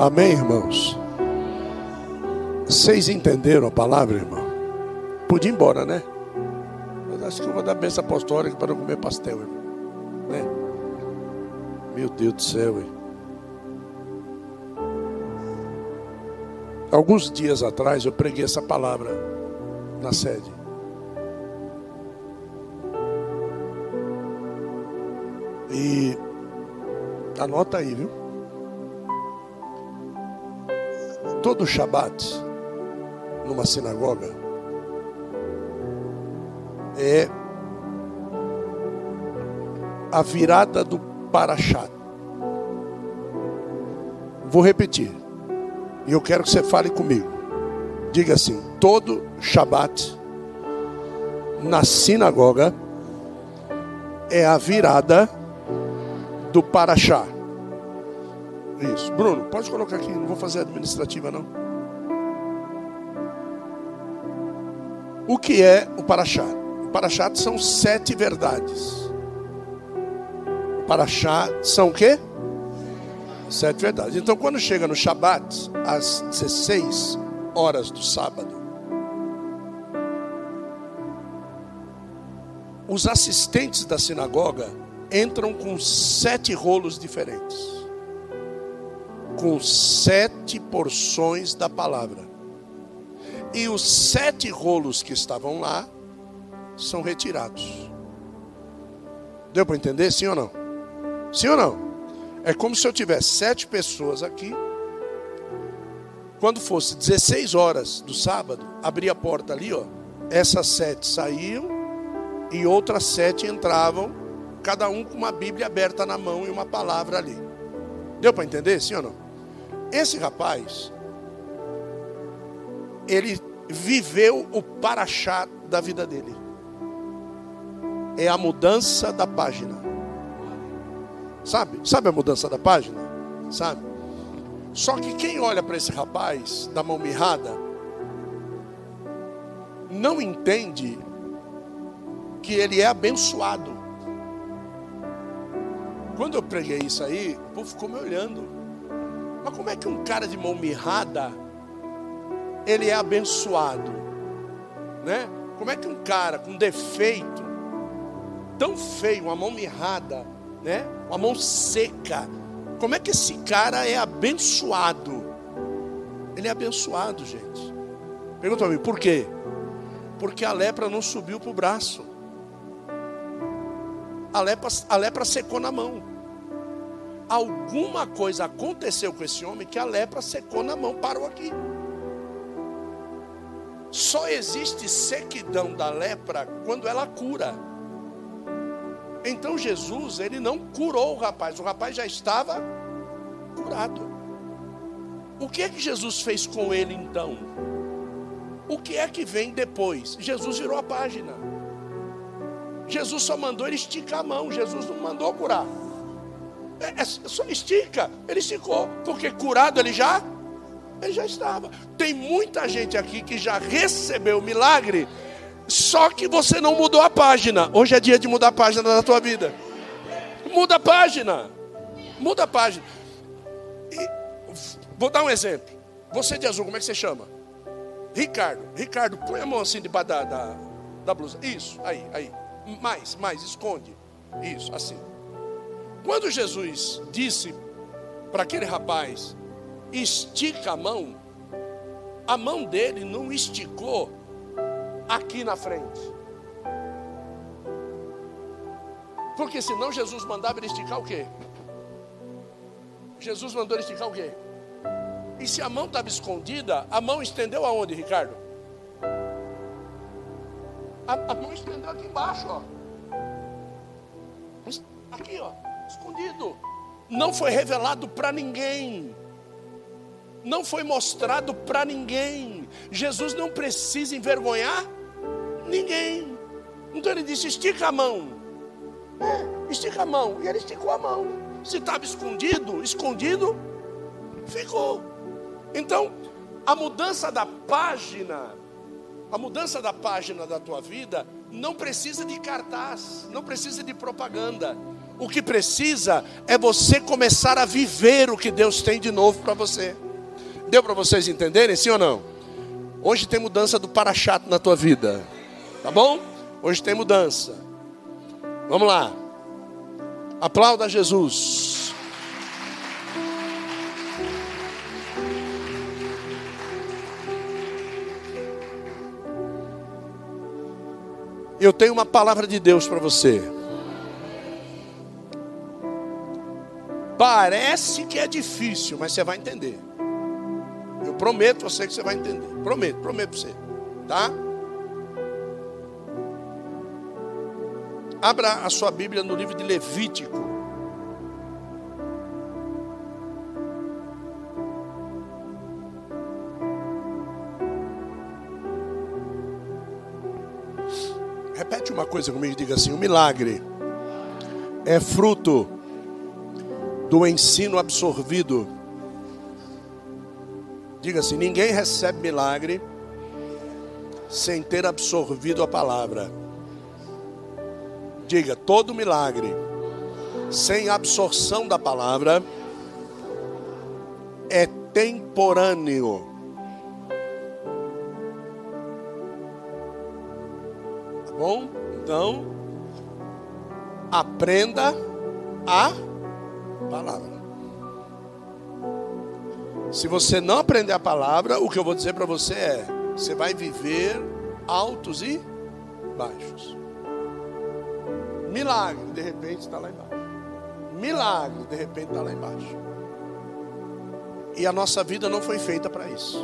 Amém, irmãos? Vocês entenderam a palavra, irmão? Podia ir embora, né? Mas acho que eu vou dar bênção apostólica para não comer pastel, irmão. Né? Meu Deus do céu, hein? Alguns dias atrás eu preguei essa palavra na sede. E anota aí, viu? Todo Shabat, numa sinagoga, é a virada do Parashat. Vou repetir. E eu quero que você fale comigo. Diga assim: todo Shabat na sinagoga é a virada do Paraxá. Isso. Bruno, pode colocar aqui, não vou fazer administrativa não. O que é o Paraxá? O Paraxá são sete verdades. O Paraxá são o quê? Sete verdades. Então, quando chega no Shabat, às 16 horas do sábado, os assistentes da sinagoga entram com sete rolos diferentes com sete porções da palavra. E os sete rolos que estavam lá são retirados. Deu para entender, sim ou não? Sim ou não? É como se eu tivesse sete pessoas aqui. Quando fosse 16 horas do sábado, abria a porta ali, ó. Essas sete saíam e outras sete entravam, cada um com uma Bíblia aberta na mão e uma palavra ali. Deu para entender, sim ou não? Esse rapaz, ele viveu o paraxá da vida dele. É a mudança da página. Sabe? Sabe a mudança da página? Sabe? Só que quem olha para esse rapaz da mão mirrada não entende que ele é abençoado. Quando eu preguei isso aí, o povo ficou me olhando. Mas como é que um cara de mão mirrada ele é abençoado, né? Como é que um cara com defeito tão feio, uma mão mirrada, né? Uma mão seca, como é que esse cara é abençoado? Ele é abençoado, gente. Pergunta mim, por quê? Porque a lepra não subiu para o braço. A lepra, a lepra secou na mão alguma coisa aconteceu com esse homem que a lepra secou na mão, parou aqui. Só existe sequidão da lepra quando ela cura. Então Jesus, ele não curou o rapaz, o rapaz já estava curado. O que é que Jesus fez com ele então? O que é que vem depois? Jesus virou a página. Jesus só mandou ele esticar a mão, Jesus não mandou curar. É, é, só estica. Ele esticou. Porque curado ele já, ele já estava. Tem muita gente aqui que já recebeu o milagre, só que você não mudou a página. Hoje é dia de mudar a página da tua vida. Muda a página. Muda a página. E, vou dar um exemplo. Você de azul, como é que você chama? Ricardo. Ricardo, põe a mão assim debaixo da, da, da blusa. Isso, aí, aí. Mais, mais, esconde. Isso, assim. Quando Jesus disse para aquele rapaz, estica a mão, a mão dele não esticou aqui na frente. Porque senão Jesus mandava ele esticar o quê? Jesus mandou ele esticar o quê? E se a mão estava escondida, a mão estendeu aonde, Ricardo? A, a mão estendeu aqui embaixo, ó. Aqui, ó escondido. Não foi revelado para ninguém. Não foi mostrado para ninguém. Jesus não precisa envergonhar ninguém. Então ele disse: estica a mão. É, estica a mão. E ele esticou a mão. Se estava escondido, escondido, ficou. Então, a mudança da página, a mudança da página da tua vida, não precisa de cartaz, não precisa de propaganda O que precisa é você começar a viver o que Deus tem de novo para você. Deu para vocês entenderem, sim ou não? Hoje tem mudança do para-chato na tua vida. Tá bom? Hoje tem mudança. Vamos lá. Aplauda Jesus. Eu tenho uma palavra de Deus para você. Parece que é difícil, mas você vai entender. Eu prometo você que você vai entender. Prometo, prometo você. Tá? Abra a sua Bíblia no livro de Levítico. Repete uma coisa comigo, diga assim: o milagre é fruto do ensino absorvido. Diga assim: ninguém recebe milagre sem ter absorvido a palavra. Diga: todo milagre sem absorção da palavra é temporâneo. Tá bom? Então, aprenda a palavra. Se você não aprender a palavra, o que eu vou dizer para você é: você vai viver altos e baixos. Milagre, de repente está lá embaixo. Milagre, de repente está lá embaixo. E a nossa vida não foi feita para isso.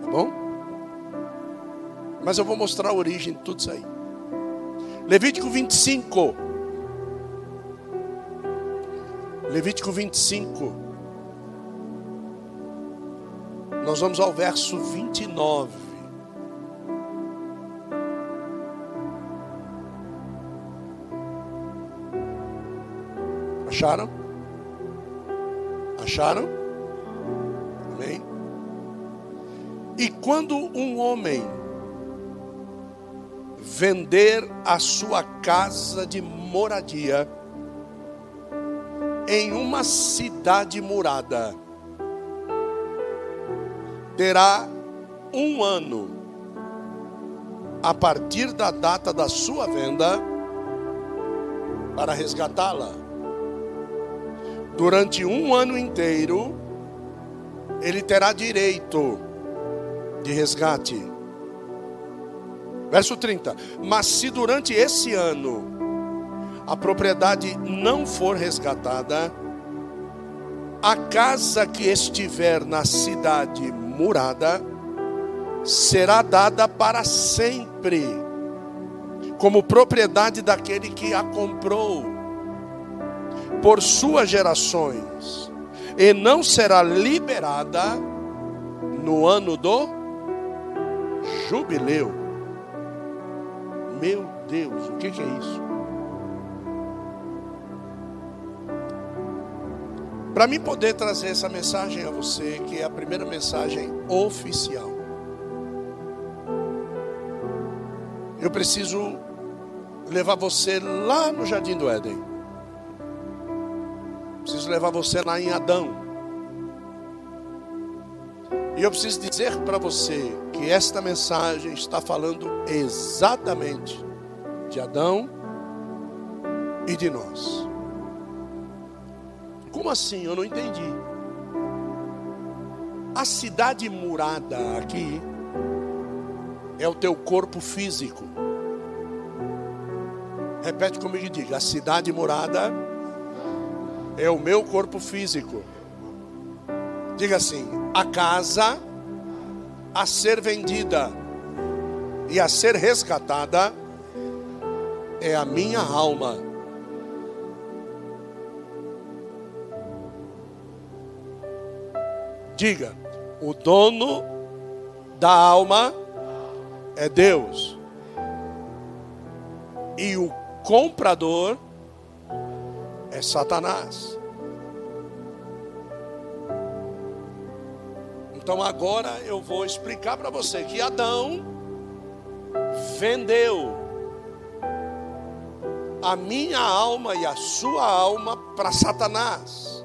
Tá bom? Mas eu vou mostrar a origem de tudo isso aí. Levítico 25. Levítico 25. Nós vamos ao verso 29. Acharam? Acharam? Amém? E quando um homem vender a sua casa de moradia em uma cidade murada, terá um ano a partir da data da sua venda para resgatá-la durante um ano inteiro, ele terá direito de resgate. Verso 30. Mas se durante esse ano a propriedade não for resgatada, a casa que estiver na cidade murada será dada para sempre, como propriedade daquele que a comprou por suas gerações, e não será liberada no ano do jubileu. Meu Deus, o que, é isso? Para mim poder trazer essa mensagem a você, que é a primeira mensagem oficial, eu preciso levar você lá no Jardim do Éden. Preciso levar você lá em Adão. E eu preciso dizer para você que esta mensagem está falando exatamente de Adão e de nós. Como assim? Eu não entendi. A cidade murada aqui é o teu corpo físico. Repete comigo e diga: a cidade murada é o meu corpo físico. Diga assim: a casa a ser vendida e a ser resgatada é a minha alma. Diga: o dono da alma é Deus, e o comprador é Satanás. Então agora eu vou explicar para você que Adão vendeu a minha alma e a sua alma para Satanás.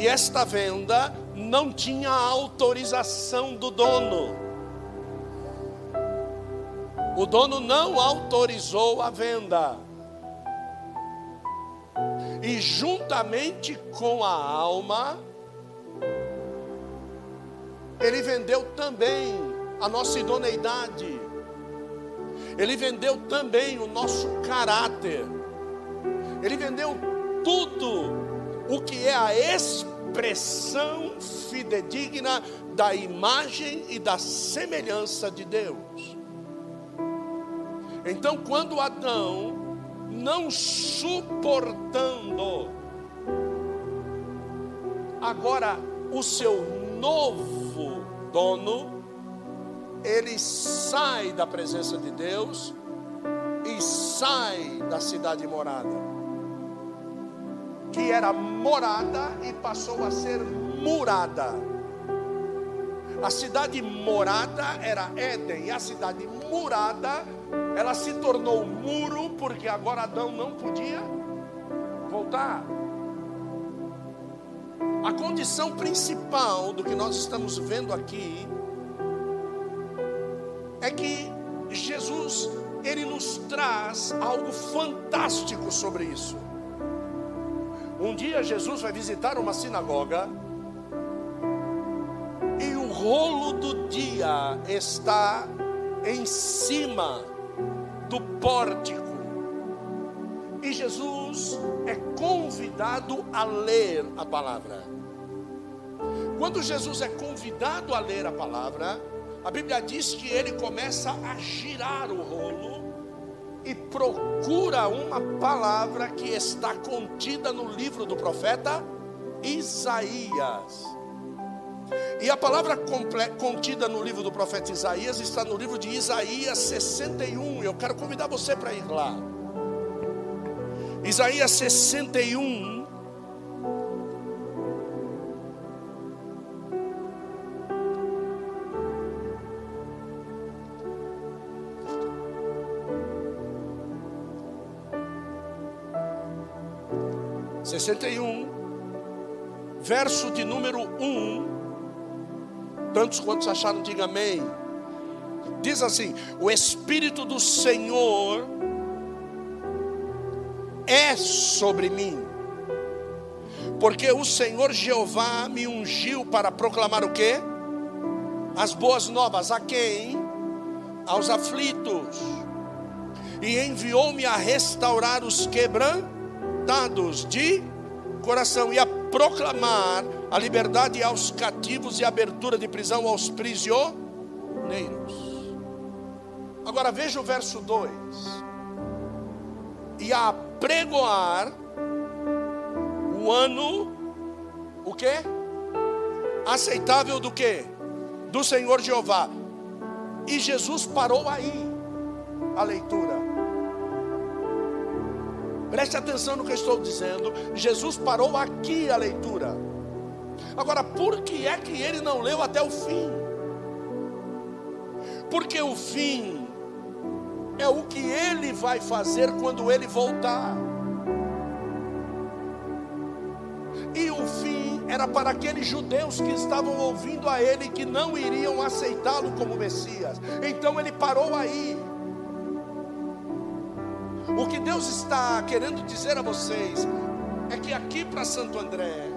E esta venda não tinha autorização do dono. O dono não autorizou a venda. E juntamente com a alma, ele vendeu também a nossa idoneidade. Ele vendeu também o nosso caráter. Ele vendeu tudo o que é a expressão fidedigna da imagem e da semelhança de Deus. Então, quando Adão, não suportando agora o seu novo dono, ele sai da presença de Deus e sai da cidade morada, que era morada e passou a ser murada. A cidade morada era Éden, e a cidade murada, ela se tornou muro, porque agora Adão não podia voltar. A condição principal do que nós estamos vendo aqui é que Jesus, ele nos traz algo fantástico sobre isso. Um dia Jesus vai visitar uma sinagoga e o rolo do dia está em cima do pórtico. E Jesus é convidado a ler a palavra. Quando Jesus é convidado a ler a palavra, a Bíblia diz que ele começa a girar o rolo e procura uma palavra que está contida no livro do profeta Isaías. E a palavra contida no livro do profeta Isaías está no livro de Isaías 61. Eu quero convidar você para ir lá. Isaías 61. Sessenta e um, verso de número um, tantos quantos acharam, diga amém. Diz assim: O Espírito do Senhor é sobre mim, porque o Senhor Jeová me ungiu para proclamar o que? As boas novas a quem? Aos aflitos, e enviou-me a restaurar os quebrantados de coração e a proclamar a liberdade aos cativos e a abertura de prisão aos prisioneiros. Agora veja o verso 2. E a pregoar o ano, o que? Aceitável do que? Do Senhor Jeová. E Jesus parou aí a leitura. Preste atenção no que eu estou dizendo. Jesus parou aqui a leitura. Agora, por que é que ele não leu até o fim? Porque o fim é o que ele vai fazer quando ele voltar. E o fim era para aqueles judeus que estavam ouvindo a ele que não iriam aceitá-lo como Messias. Então ele parou aí. O que Deus está querendo dizer a vocês é que aqui para Santo André,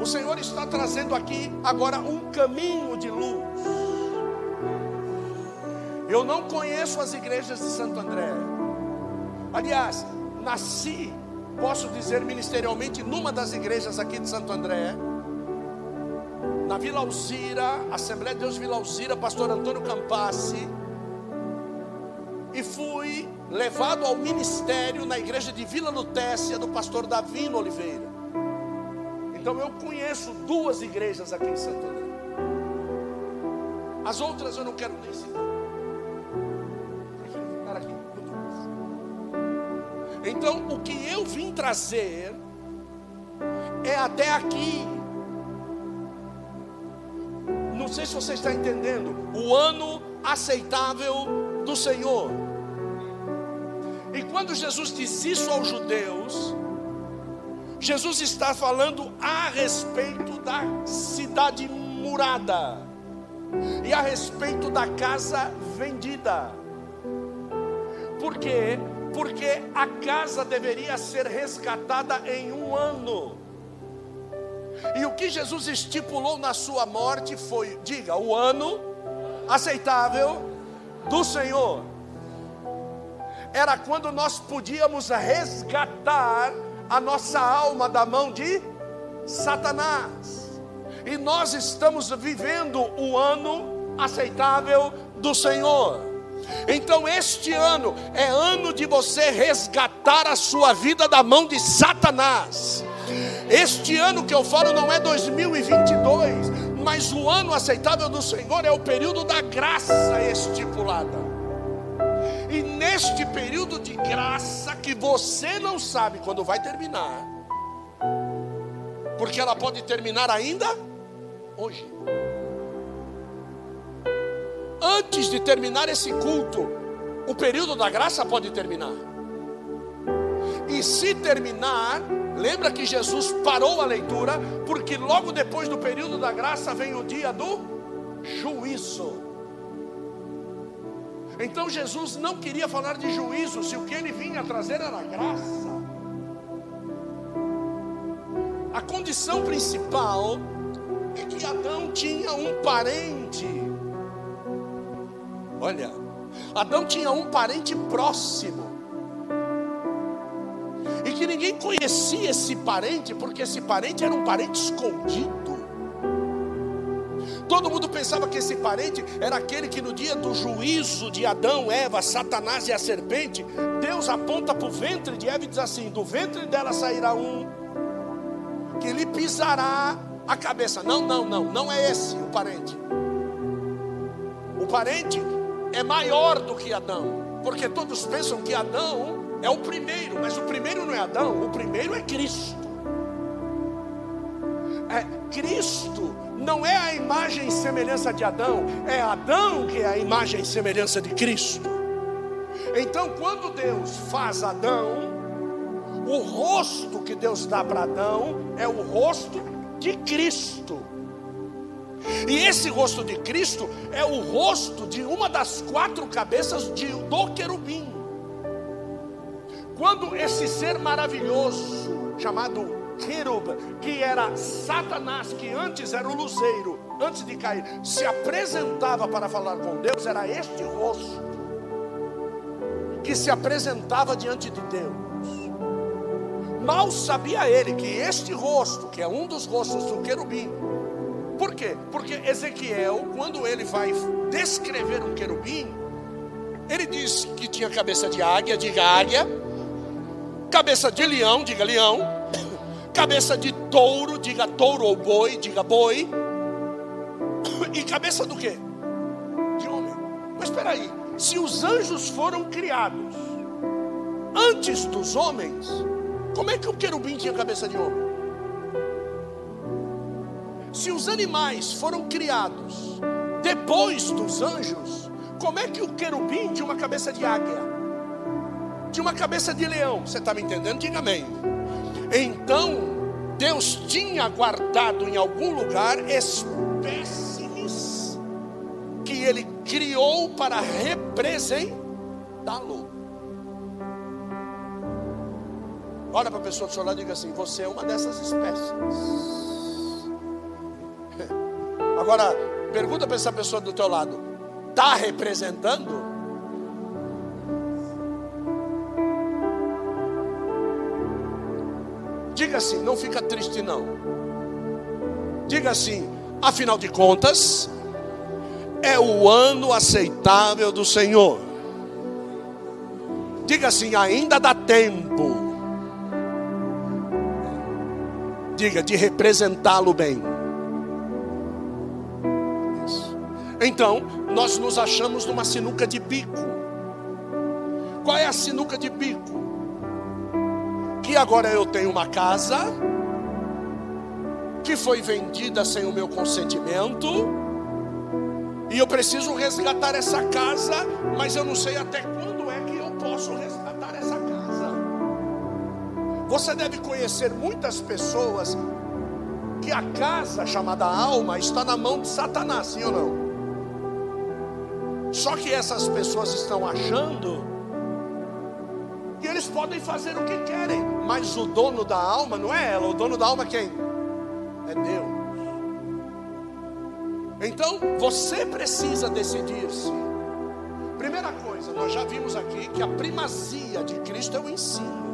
o Senhor está trazendo aqui agora um caminho de luz. Eu não conheço as igrejas de Santo André. Aliás, nasci, posso dizer ministerialmente, numa das igrejas aqui de Santo André. Na Vila Alzira, Assembleia de Deus Vila Alzira, pastor Antônio Campassi. Fui levado ao ministério na igreja de Vila Lutécia do pastor Davino Oliveira. Então eu conheço duas igrejas aqui em Santo André. As outras eu não quero nem citar. Então, o que eu vim trazer é até aqui. Não sei se você está entendendo. O ano aceitável do Senhor. Quando Jesus diz isso aos judeus, Jesus está falando a respeito da cidade murada e a respeito da casa vendida. Por quê? Porque a casa deveria ser resgatada em um ano. E o que Jesus estipulou na sua morte foi, diga, o ano aceitável do Senhor. Era quando nós podíamos resgatar a nossa alma da mão de Satanás. E nós estamos vivendo o ano aceitável do Senhor. Então, este ano é ano de você resgatar a sua vida da mão de Satanás. Este ano que eu falo não é 2022, mas o ano aceitável do Senhor é o período da graça estipulada. Neste período de graça que você não sabe quando vai terminar, porque ela pode terminar ainda hoje. Antes de terminar esse culto, o período da graça pode terminar. E se terminar, lembra que Jesus parou a leitura, porque logo depois do período da graça vem o dia do juízo. Então Jesus não queria falar de juízo, se o que ele vinha trazer era graça. A condição principal é que Adão tinha um parente. Olha, Adão tinha um parente próximo. E que ninguém conhecia esse parente, porque esse parente era um parente escondido. Todo mundo pensava que esse parente era aquele que no dia do juízo de Adão, Eva, Satanás e a serpente, Deus aponta para o ventre de Eva e diz assim: do ventre dela sairá um que lhe pisará a cabeça. Não, não, não, não é esse o parente. O parente é maior do que Adão, porque todos pensam que Adão é o primeiro, mas o primeiro não é Adão, o primeiro é Cristo. Cristo não é a imagem e semelhança de Adão, é Adão que é a imagem e semelhança de Cristo. Então, quando Deus faz Adão, o rosto que Deus dá para Adão é o rosto de Cristo. E esse rosto de Cristo é o rosto de uma das quatro cabeças de, do querubim. Quando esse ser maravilhoso, chamado Querub, que era Satanás, que antes era o luzeiro, antes de cair, se apresentava para falar com Deus, era este rosto que se apresentava diante de Deus. Mal sabia ele que este rosto, que é um dos rostos do querubim, por quê? Porque Ezequiel, quando ele vai descrever um querubim, ele diz que tinha cabeça de águia, diga águia, cabeça de leão, diga leão, cabeça de touro, diga touro ou boi, diga boi, e cabeça do quê? De homem. Mas espera aí, se os anjos foram criados antes dos homens, como é que o querubim tinha cabeça de homem? Se os animais foram criados depois dos anjos, como é que o querubim tinha uma cabeça de águia? Tinha uma cabeça de leão, você está me entendendo? Diga amém. Então, Deus tinha guardado em algum lugar espécimes que Ele criou para representá-lo. Olha para a pessoa do seu lado e diga assim: Você é uma dessas espécies. Agora, pergunta para essa pessoa do teu lado: Está representando? Diga assim, não fica triste não. Diga assim, afinal de contas, é o ano aceitável do Senhor. Diga assim, ainda dá tempo. Diga, de representá-lo bem. Então, nós nos achamos numa sinuca de bico. Qual é a sinuca de bico? Que agora eu tenho uma casa que foi vendida sem o meu consentimento e eu preciso resgatar essa casa, mas eu não sei até quando é que eu posso resgatar essa Você deve conhecer muitas pessoas que a casa chamada alma está na mão de Satanás, sim ou não? Só que essas pessoas estão achando que eles podem fazer o que querem, mas o dono da alma não é ela, o dono da alma é quem? É Deus. Então, você precisa decidir-se. Primeira coisa, nós já vimos aqui que a primazia de Cristo é o ensino.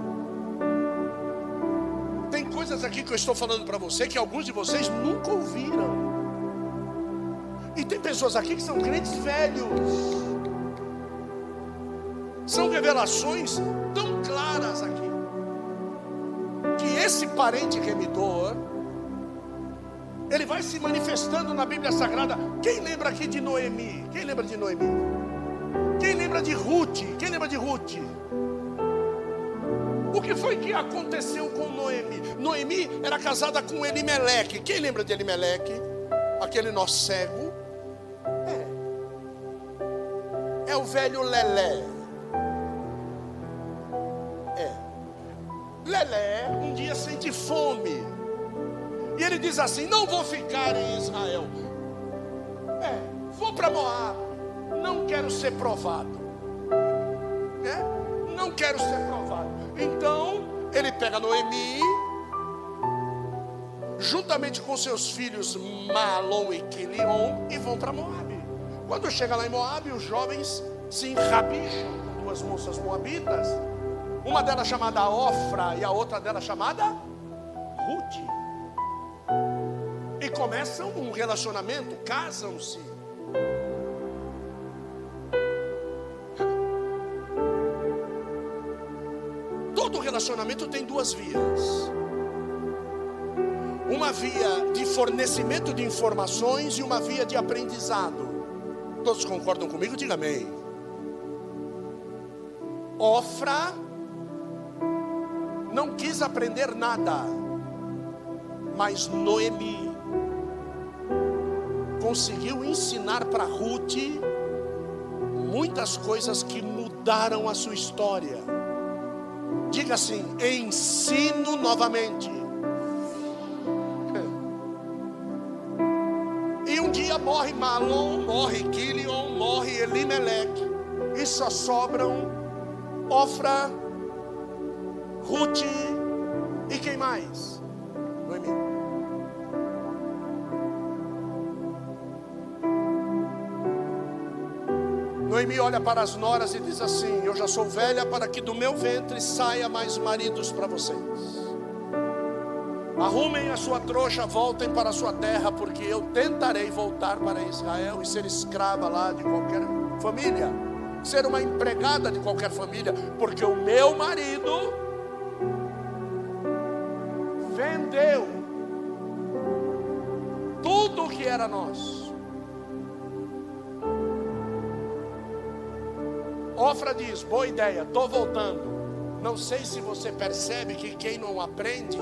Tem coisas aqui que eu estou falando para você que alguns de vocês nunca ouviram. E tem pessoas aqui que são crentes velhos. São revelações tão claras aqui. Que esse parente remidor, ele vai se manifestando na Bíblia Sagrada. Quem lembra aqui de Noemi? Quem lembra de Noemi? Quem lembra de Ruth? Quem lembra de Ruth? O que foi que aconteceu com Noemi? Noemi era casada com Elimeleque. Quem lembra de Elimeleque? Aquele nosso cego. É o velho Lelé. Lelé um dia sente fome. E ele diz assim: Não vou ficar em Israel. É, vou para Moab. Não quero ser provado. É? Não quero ser provado. Então, ele pega Noemi, juntamente com seus filhos Malom e Quilion, e vão para Moab. Quando chega lá em Moab, os jovens se enrabicham com duas moças moabitas, uma delas chamada Ofra e a outra delas chamada Ruth. E começam um relacionamento, casam-se. Todo relacionamento tem duas vias. Uma via de fornecimento de informações e uma via de aprendizado. Todos concordam comigo? Diga amém. Ofra não quis aprender nada, mas Noemi conseguiu ensinar para Ruth muitas coisas que mudaram a sua história. Diga assim: ensino novamente. morre Malom, morre Quilion, morre Elimelech, e só sobram Ofra, Ruth e quem mais? Noemi. Noemi olha para as noras e diz assim: Eu já sou velha para que do meu ventre saia mais maridos para vocês. Arrumem a sua trouxa, voltem para a sua terra, porque eu tentarei voltar para Israel e ser escrava lá de qualquer família, ser uma empregada de qualquer família, porque o meu marido vendeu tudo o que era nosso. Ofra diz: boa ideia, estou voltando. Não sei se você percebe que quem não aprende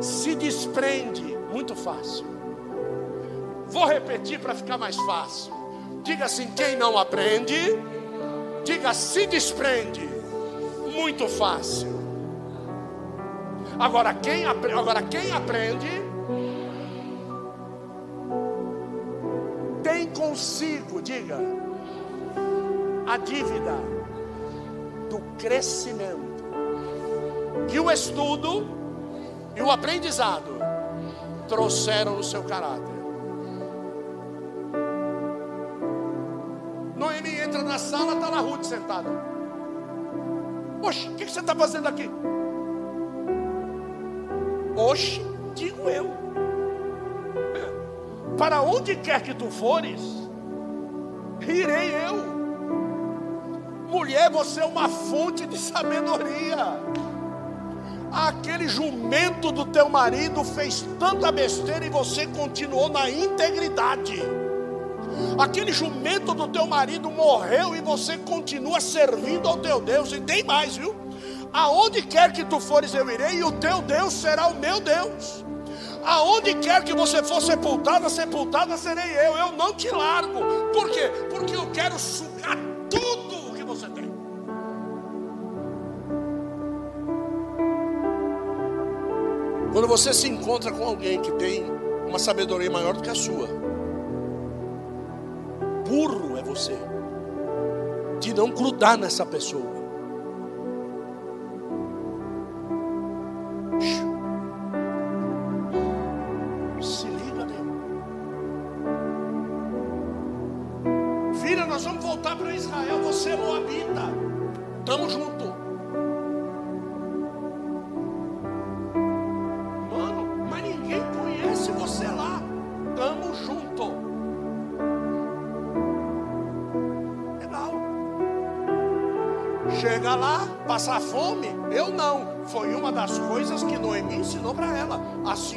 se desprende muito fácil. Vou repetir para ficar mais fácil. Diga assim: quem não aprende, diga se desprende muito fácil. Agora quem, agora quem aprende tem consigo, diga, a dívida do crescimento. Que o estudo e o aprendizado trouxeram no seu caráter. Noemi entra na sala, está lá Ruth sentada. Oxe, o que, que você está fazendo aqui? Oxe, digo eu. Para onde quer que tu fores, irei eu. Mulher, você é uma fonte de sabedoria. Aquele jumento do teu marido fez tanta besteira e você continuou na integridade. Aquele jumento do teu marido morreu e você continua servindo ao teu Deus. E tem mais, viu? Aonde quer que tu fores, eu irei, e o teu Deus será o meu Deus. Aonde quer que você for sepultada, sepultada serei eu. Eu não te largo. Por quê? Porque eu quero sugar tudo o que você tem. Quando você se encontra com alguém que tem uma sabedoria maior do que a sua, burro é você de não grudar nessa pessoa.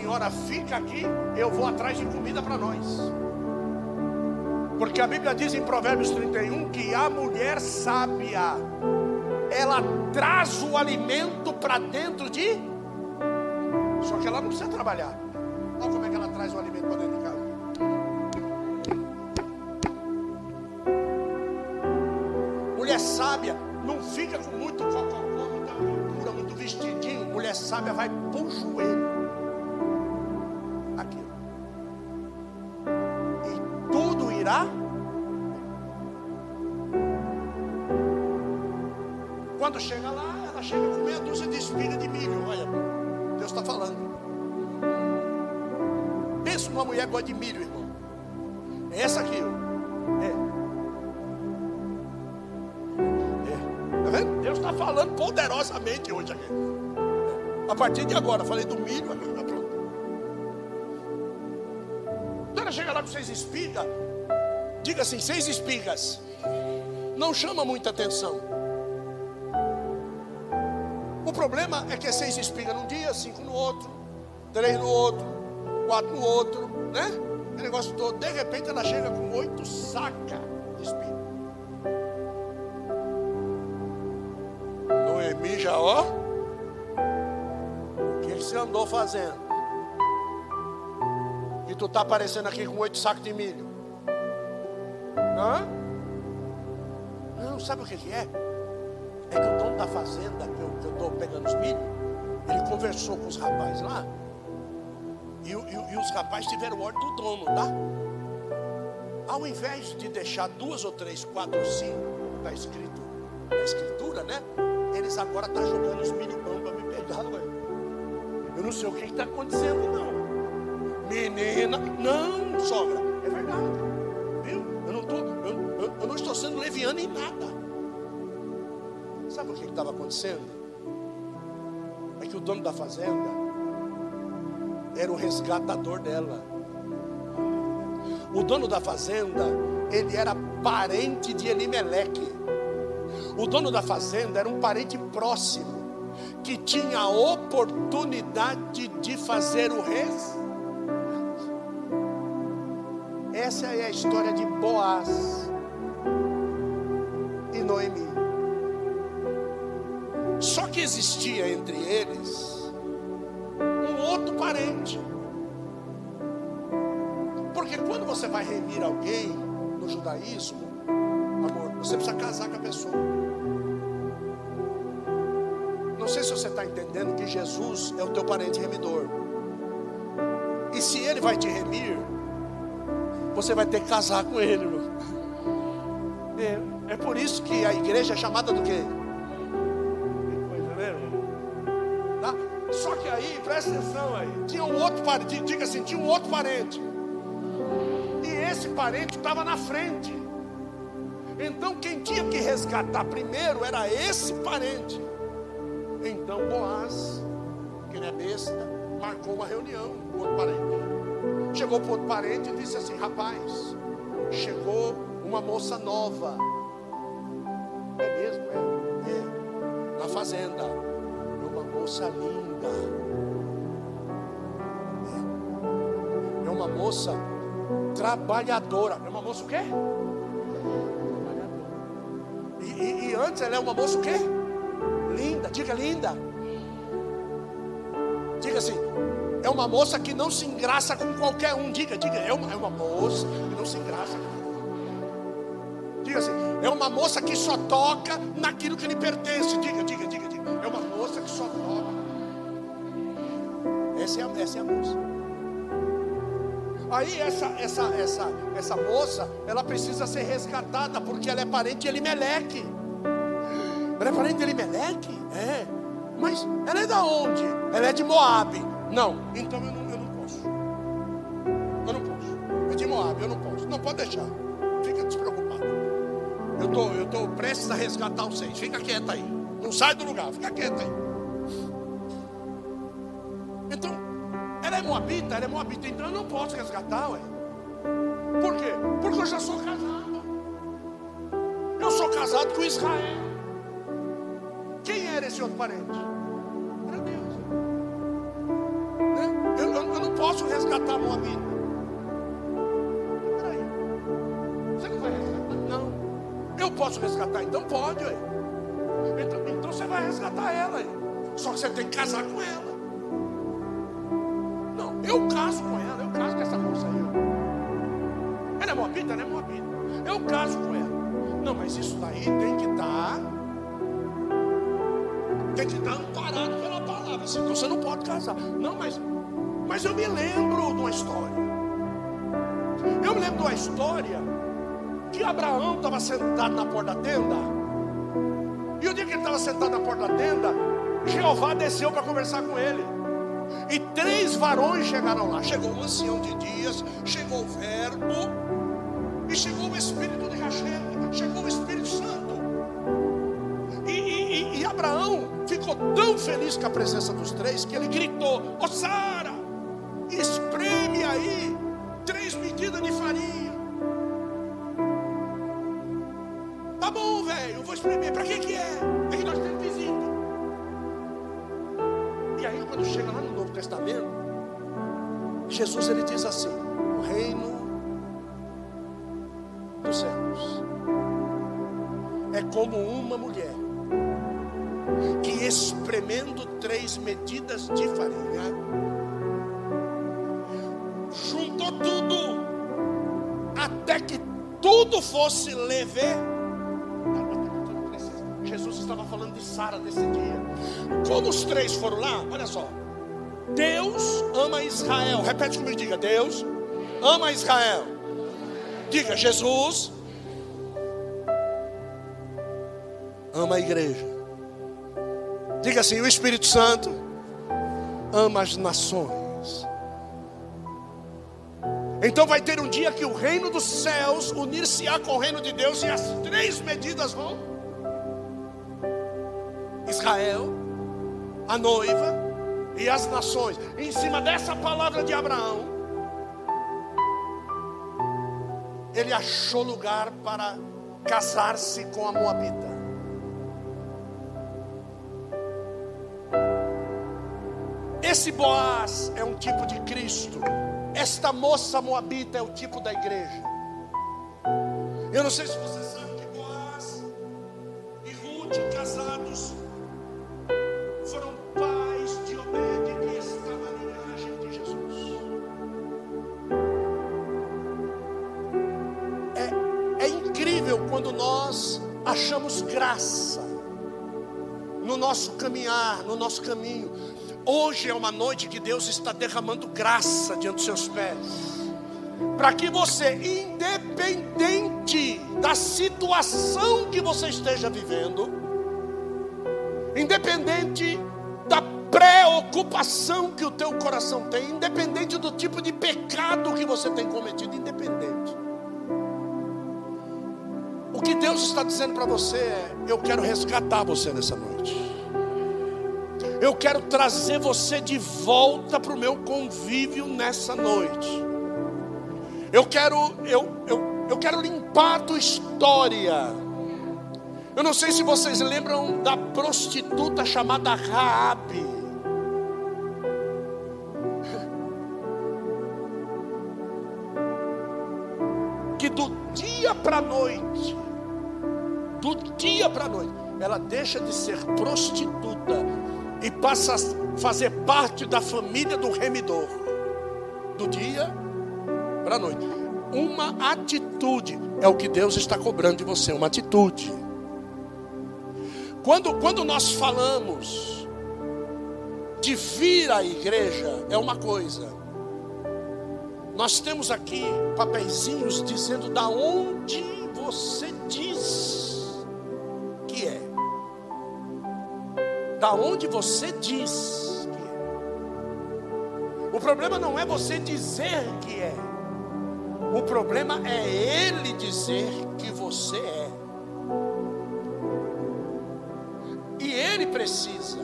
Senhora fica aqui, eu vou atrás de comida para nós. Porque a Bíblia diz em Provérbios 31 que a mulher sábia, ela traz o alimento para dentro de. Só que ela não precisa trabalhar. Olha como é que ela traz o alimento para dentro de casa. Mulher sábia não fica com muito cococó, muita pintura, muito vestidinho. Mulher sábia vai pro joelho. Quando chega lá, ela chega com meia dúzia de espiga de milho. Olha, Deus está falando. Pensa numa mulher que gosta de milho, irmão. É essa aqui, ó. É. É. Tá vendo? Deus está falando poderosamente hoje aqui. A partir de agora, falei do milho, agora pronto. Então ela chega lá com seis espigas. Diga assim, seis espigas. Não chama muita atenção. Problema é que é seis espigas num dia, cinco no outro, três no outro, quatro no outro, né? O negócio todo. De repente ela chega com oito sacas de espiga. Noemi já, ó. O que você andou fazendo? E tu tá aparecendo aqui com oito sacos de milho. Hã? Não, sabe o que, que é? É que o dono da fazenda que eu estou pegando os milho, ele conversou com os rapazes lá. E, e, e os rapazes tiveram ordem do dono, tá? Ao invés de deixar duas ou três, quatro cinco, está escrito na escritura, né? Eles agora estão tá jogando os milho bons para me pegar, ué. Eu não sei o que está acontecendo, não. Menina, não, sogra, é verdade. Viu? Eu não, tô, eu, eu, eu não estou sendo leviano em nada. Estava acontecendo? É que o dono da fazenda era o resgatador dela. O dono da fazenda, ele era parente de Elimeleque. O dono da fazenda era um parente próximo que tinha a oportunidade de fazer o resgate. Essa é a história de Boaz e Noemi. Existia entre eles um outro parente. Porque quando você vai remir alguém no judaísmo, amor, você precisa casar com a pessoa. Não sei se você está entendendo que Jesus é o teu parente remidor. E se ele vai te remir, você vai ter que casar com ele. É, é por isso que a igreja é chamada do quê? Só que aí, presta atenção aí, tinha um outro parente, diga assim, tinha um outro parente. E esse parente estava na frente. Então quem tinha que resgatar primeiro era esse parente. Então Boaz, que não é besta, marcou uma reunião com o outro parente. Chegou para o outro parente e disse assim: Rapaz, chegou uma moça nova. É mesmo? É. é. Na fazenda. Moça linda. É. uma moça trabalhadora. É uma moça o quê? E, e, e antes ela é uma moça o quê? Linda, diga linda. Diga assim, é uma moça que não se engraça com qualquer um. Diga, diga, é uma, é uma moça que não se engraça com Diga assim, é uma moça que só toca naquilo que lhe pertence. Diga, diga, diga. É uma moça que só toca. Essa é a, essa é a moça. Aí essa, essa, essa, essa moça, ela precisa ser resgatada, porque ela é parente de Elimeleque. Ela é parente de Elimeleque? É. Mas ela é da onde? Ela é de Moab. Não, então eu não, eu não posso. Eu não posso. É de Moab, eu não posso. Não pode deixar. Fica despreocupado. Eu tô, eu tô prestes a resgatar vocês. Fica quieta aí. Não sai do lugar, fica quieta aí. Então, ela é moabita, ela é moabita, então eu não posso resgatar, ué. Por quê? Porque eu já sou casado. Eu sou casado com Israel. Quem era esse outro parente? Era Deus. Né? Eu, eu, eu, não posso resgatar moabita. Peraí. Você não vai resgatar? Não. Eu posso resgatar? Então pode, ué. Vai resgatar ela. Só que você tem que casar com ela. Eu caso com ela, eu caso com essa moça aí. Ela é moabita, ela é moabita. Eu caso com ela. Não, mas isso daí tem que estar. Tem que estar amparado pela palavra. Senão você não pode casar. Não, mas, mas eu me lembro de uma história. Eu me lembro de uma história que Abraão estava sentado na porta da tenda. Estava sentado na porta da tenda, Jeová desceu para conversar com ele. E três varões chegaram lá. Chegou o ancião de dias, chegou o verbo, e chegou o Espírito de Hashem, chegou o Espírito Santo. E, e, e, Abraão ficou tão feliz com a presença dos três que ele gritou: Ô oh, Sara, espreme aí três medidas de farinha. Tá bom, velho, vou espremer. Para que que é? Jesus ele diz assim: o reino dos céus é como uma mulher que espremendo três medidas de farinha juntou tudo até que tudo fosse leve. Jesus estava falando de Sara nesse dia. Como os três foram lá, olha só. Deus ama Israel. Repete comigo, diga: Deus ama Israel. Diga: Jesus ama a igreja. Diga assim: o Espírito Santo ama as nações. Então vai ter um dia que o reino dos céus unir-se-á com o reino de Deus e as três medidas vão. Israel, a noiva, e as nações. Em cima dessa palavra de Abraão, ele achou lugar para casar-se com a Moabita. Esse Boaz é um tipo de Cristo. Esta moça moabita é o tipo da igreja. Eu não sei se você sabe que Boaz e Ruth casados quando nós achamos graça no nosso caminhar, no nosso caminho. Hoje é uma noite que Deus está derramando graça diante dos seus pés. Para que você, independente da situação que você esteja vivendo, independente da preocupação que o teu coração tem, independente do tipo de pecado que você tem cometido, independente o que Deus está dizendo para você é: eu quero resgatar você nessa noite. Eu quero trazer você de volta para o meu convívio nessa noite. Eu quero, eu, eu, eu quero limpar a tua história. Eu não sei se vocês lembram da prostituta chamada Raabe. Que do dia para a noite do dia para a noite. Ela deixa de ser prostituta e passa a fazer parte da família do remidor. Do dia para a noite. Uma atitude é o que Deus está cobrando de você, uma de vir à igreja é uma coisa. Nós temos aqui papeizinhos dizendo da onde você diz Da onde você diz que é. O problema não é você dizer que é. O problema é ele dizer que você é. E ele precisa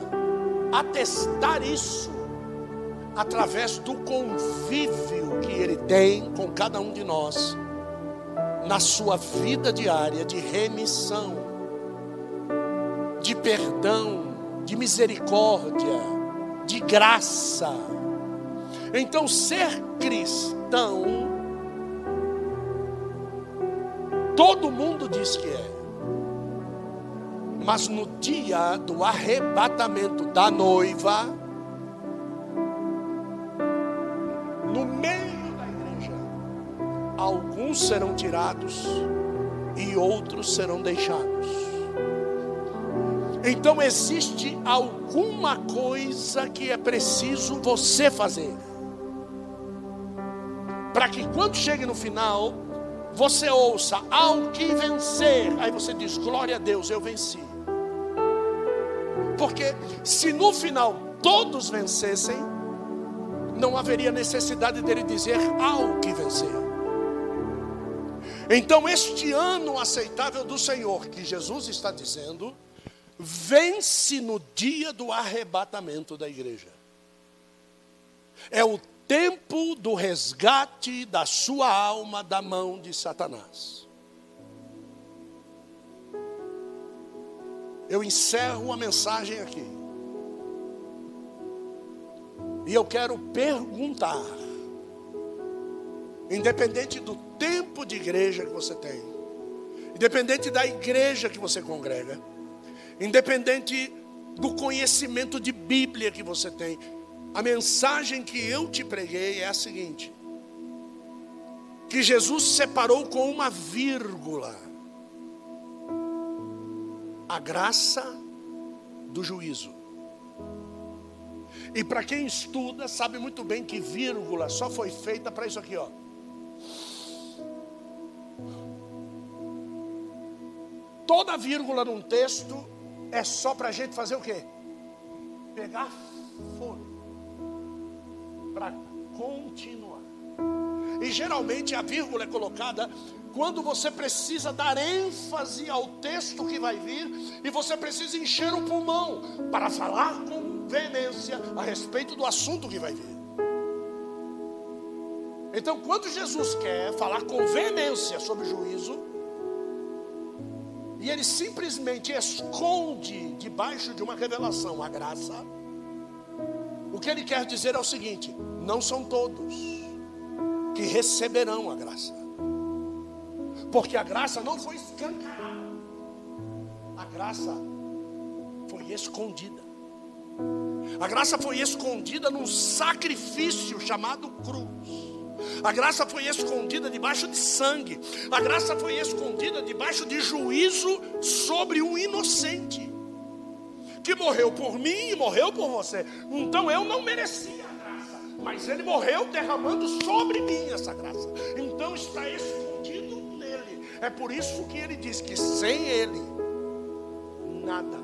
atestar isso através do convívio que ele tem com cada um de nós na sua vida diária de remissão, de perdão, de misericórdia, de graça. Então, ser cristão, todo mundo diz que é. Mas no dia do arrebatamento da noiva, no meio da igreja, alguns serão tirados e outros serão deixados. Então existe alguma coisa que é preciso você fazer. Para que quando chegue no final, você ouça ao que vencer. Aí você diz: Glória a Deus, eu venci. Porque se no final todos vencessem, não haveria necessidade dele dizer ao que vencer. Então, este ano aceitável do Senhor, que Jesus está dizendo, vence no dia do arrebatamento da igreja. É o tempo do resgate da sua alma da mão de Satanás. eu encerro a mensagem aqui. E eu quero perguntar, independente do tempo de igreja que você tem, independente da igreja que você congrega, independente do conhecimento de Bíblia que você tem, a mensagem que eu te preguei é a seguinte: que Jesus separou com uma vírgula a graça do juízo. E para quem estuda, sabe muito bem que vírgula só foi feita para isso aqui, ó. Toda vírgula num texto é só para a gente fazer o quê? Pegar fogo para continuar. E geralmente a vírgula é colocada quando você precisa dar ênfase ao texto que vai vir e você precisa encher o pulmão para falar com veemência a respeito do assunto que vai vir. Então, quando Jesus quer falar com veemência sobre juízo, e ele simplesmente esconde debaixo de uma revelação a graça, o que ele quer dizer é o seguinte: não são todos que receberão a graça. Porque a graça não foi escancarada. A graça foi escondida. A graça foi escondida num sacrifício chamado cruz. A graça foi escondida debaixo de sangue. A graça foi escondida debaixo de juízo sobre um inocente que morreu por mim e morreu por você. Então eu não merecia a graça, mas ele morreu derramando sobre mim essa graça. Então está escondido é por isso que ele diz que sem ele, nada,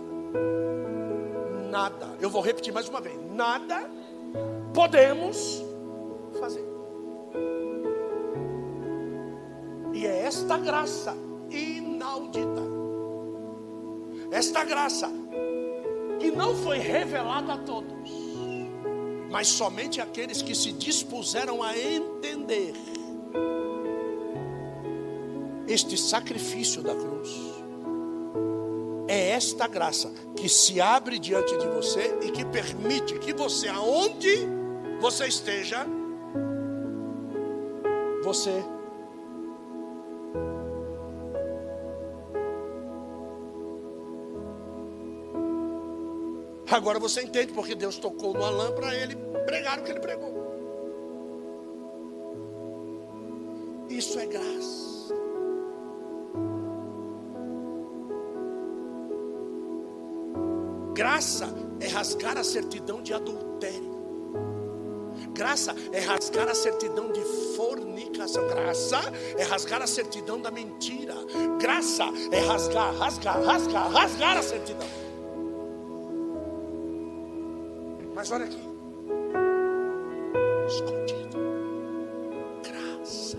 nada, eu vou repetir mais uma vez: nada podemos fazer. E é esta graça inaudita, esta graça que não foi revelada a todos, mas somente aqueles que se dispuseram a entender este sacrifício da cruz. É esta graça que se abre diante de você e que permite que você, aonde você esteja, você Agora você entende porque Deus tocou no Alain para ele pregar o que ele pregou. Isso é graça. graça é rasgar a certidão de adultério. Graça é rasgar a certidão de fornicação. Graça é rasgar a certidão da mentira. Graça é rasgar, rasgar, rasgar, rasgar a certidão. Mas olha aqui. Escondido. Graça.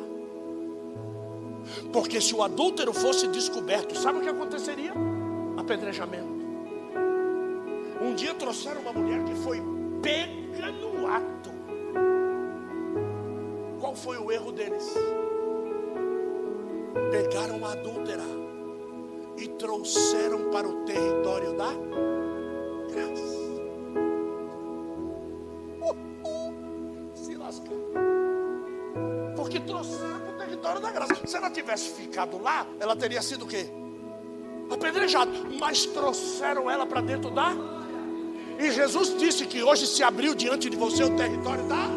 Porque se o adúltero fosse descoberto, sabe o que aconteceria? Apedrejamento. Um dia trouxeram uma mulher que foi pega no ato. Qual foi o erro deles? Pegaram uma adúltera e trouxeram para o território da graça. Da graça. Se ela tivesse ficado lá, ela teria sido o quê? Apedrejada. Mas trouxeram ela para dentro da e Jesus disse que hoje se abriu diante de você o território da.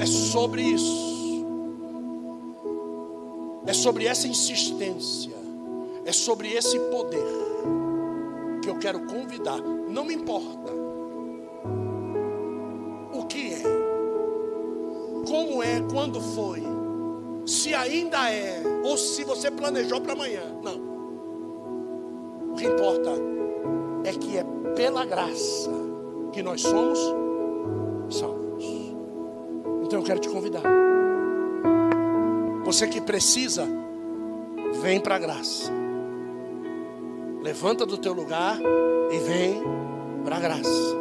É sobre isso. É sobre essa insistência. É sobre esse poder que eu quero convidar. Não me importa como é, quando foi, se ainda é, ou se você planejou para amanhã. Não. O que importa é que é pela graça que nós somos salvos. Então eu quero te convidar. Você que precisa, vem para a graça. Levanta do teu lugar e vem para a graça.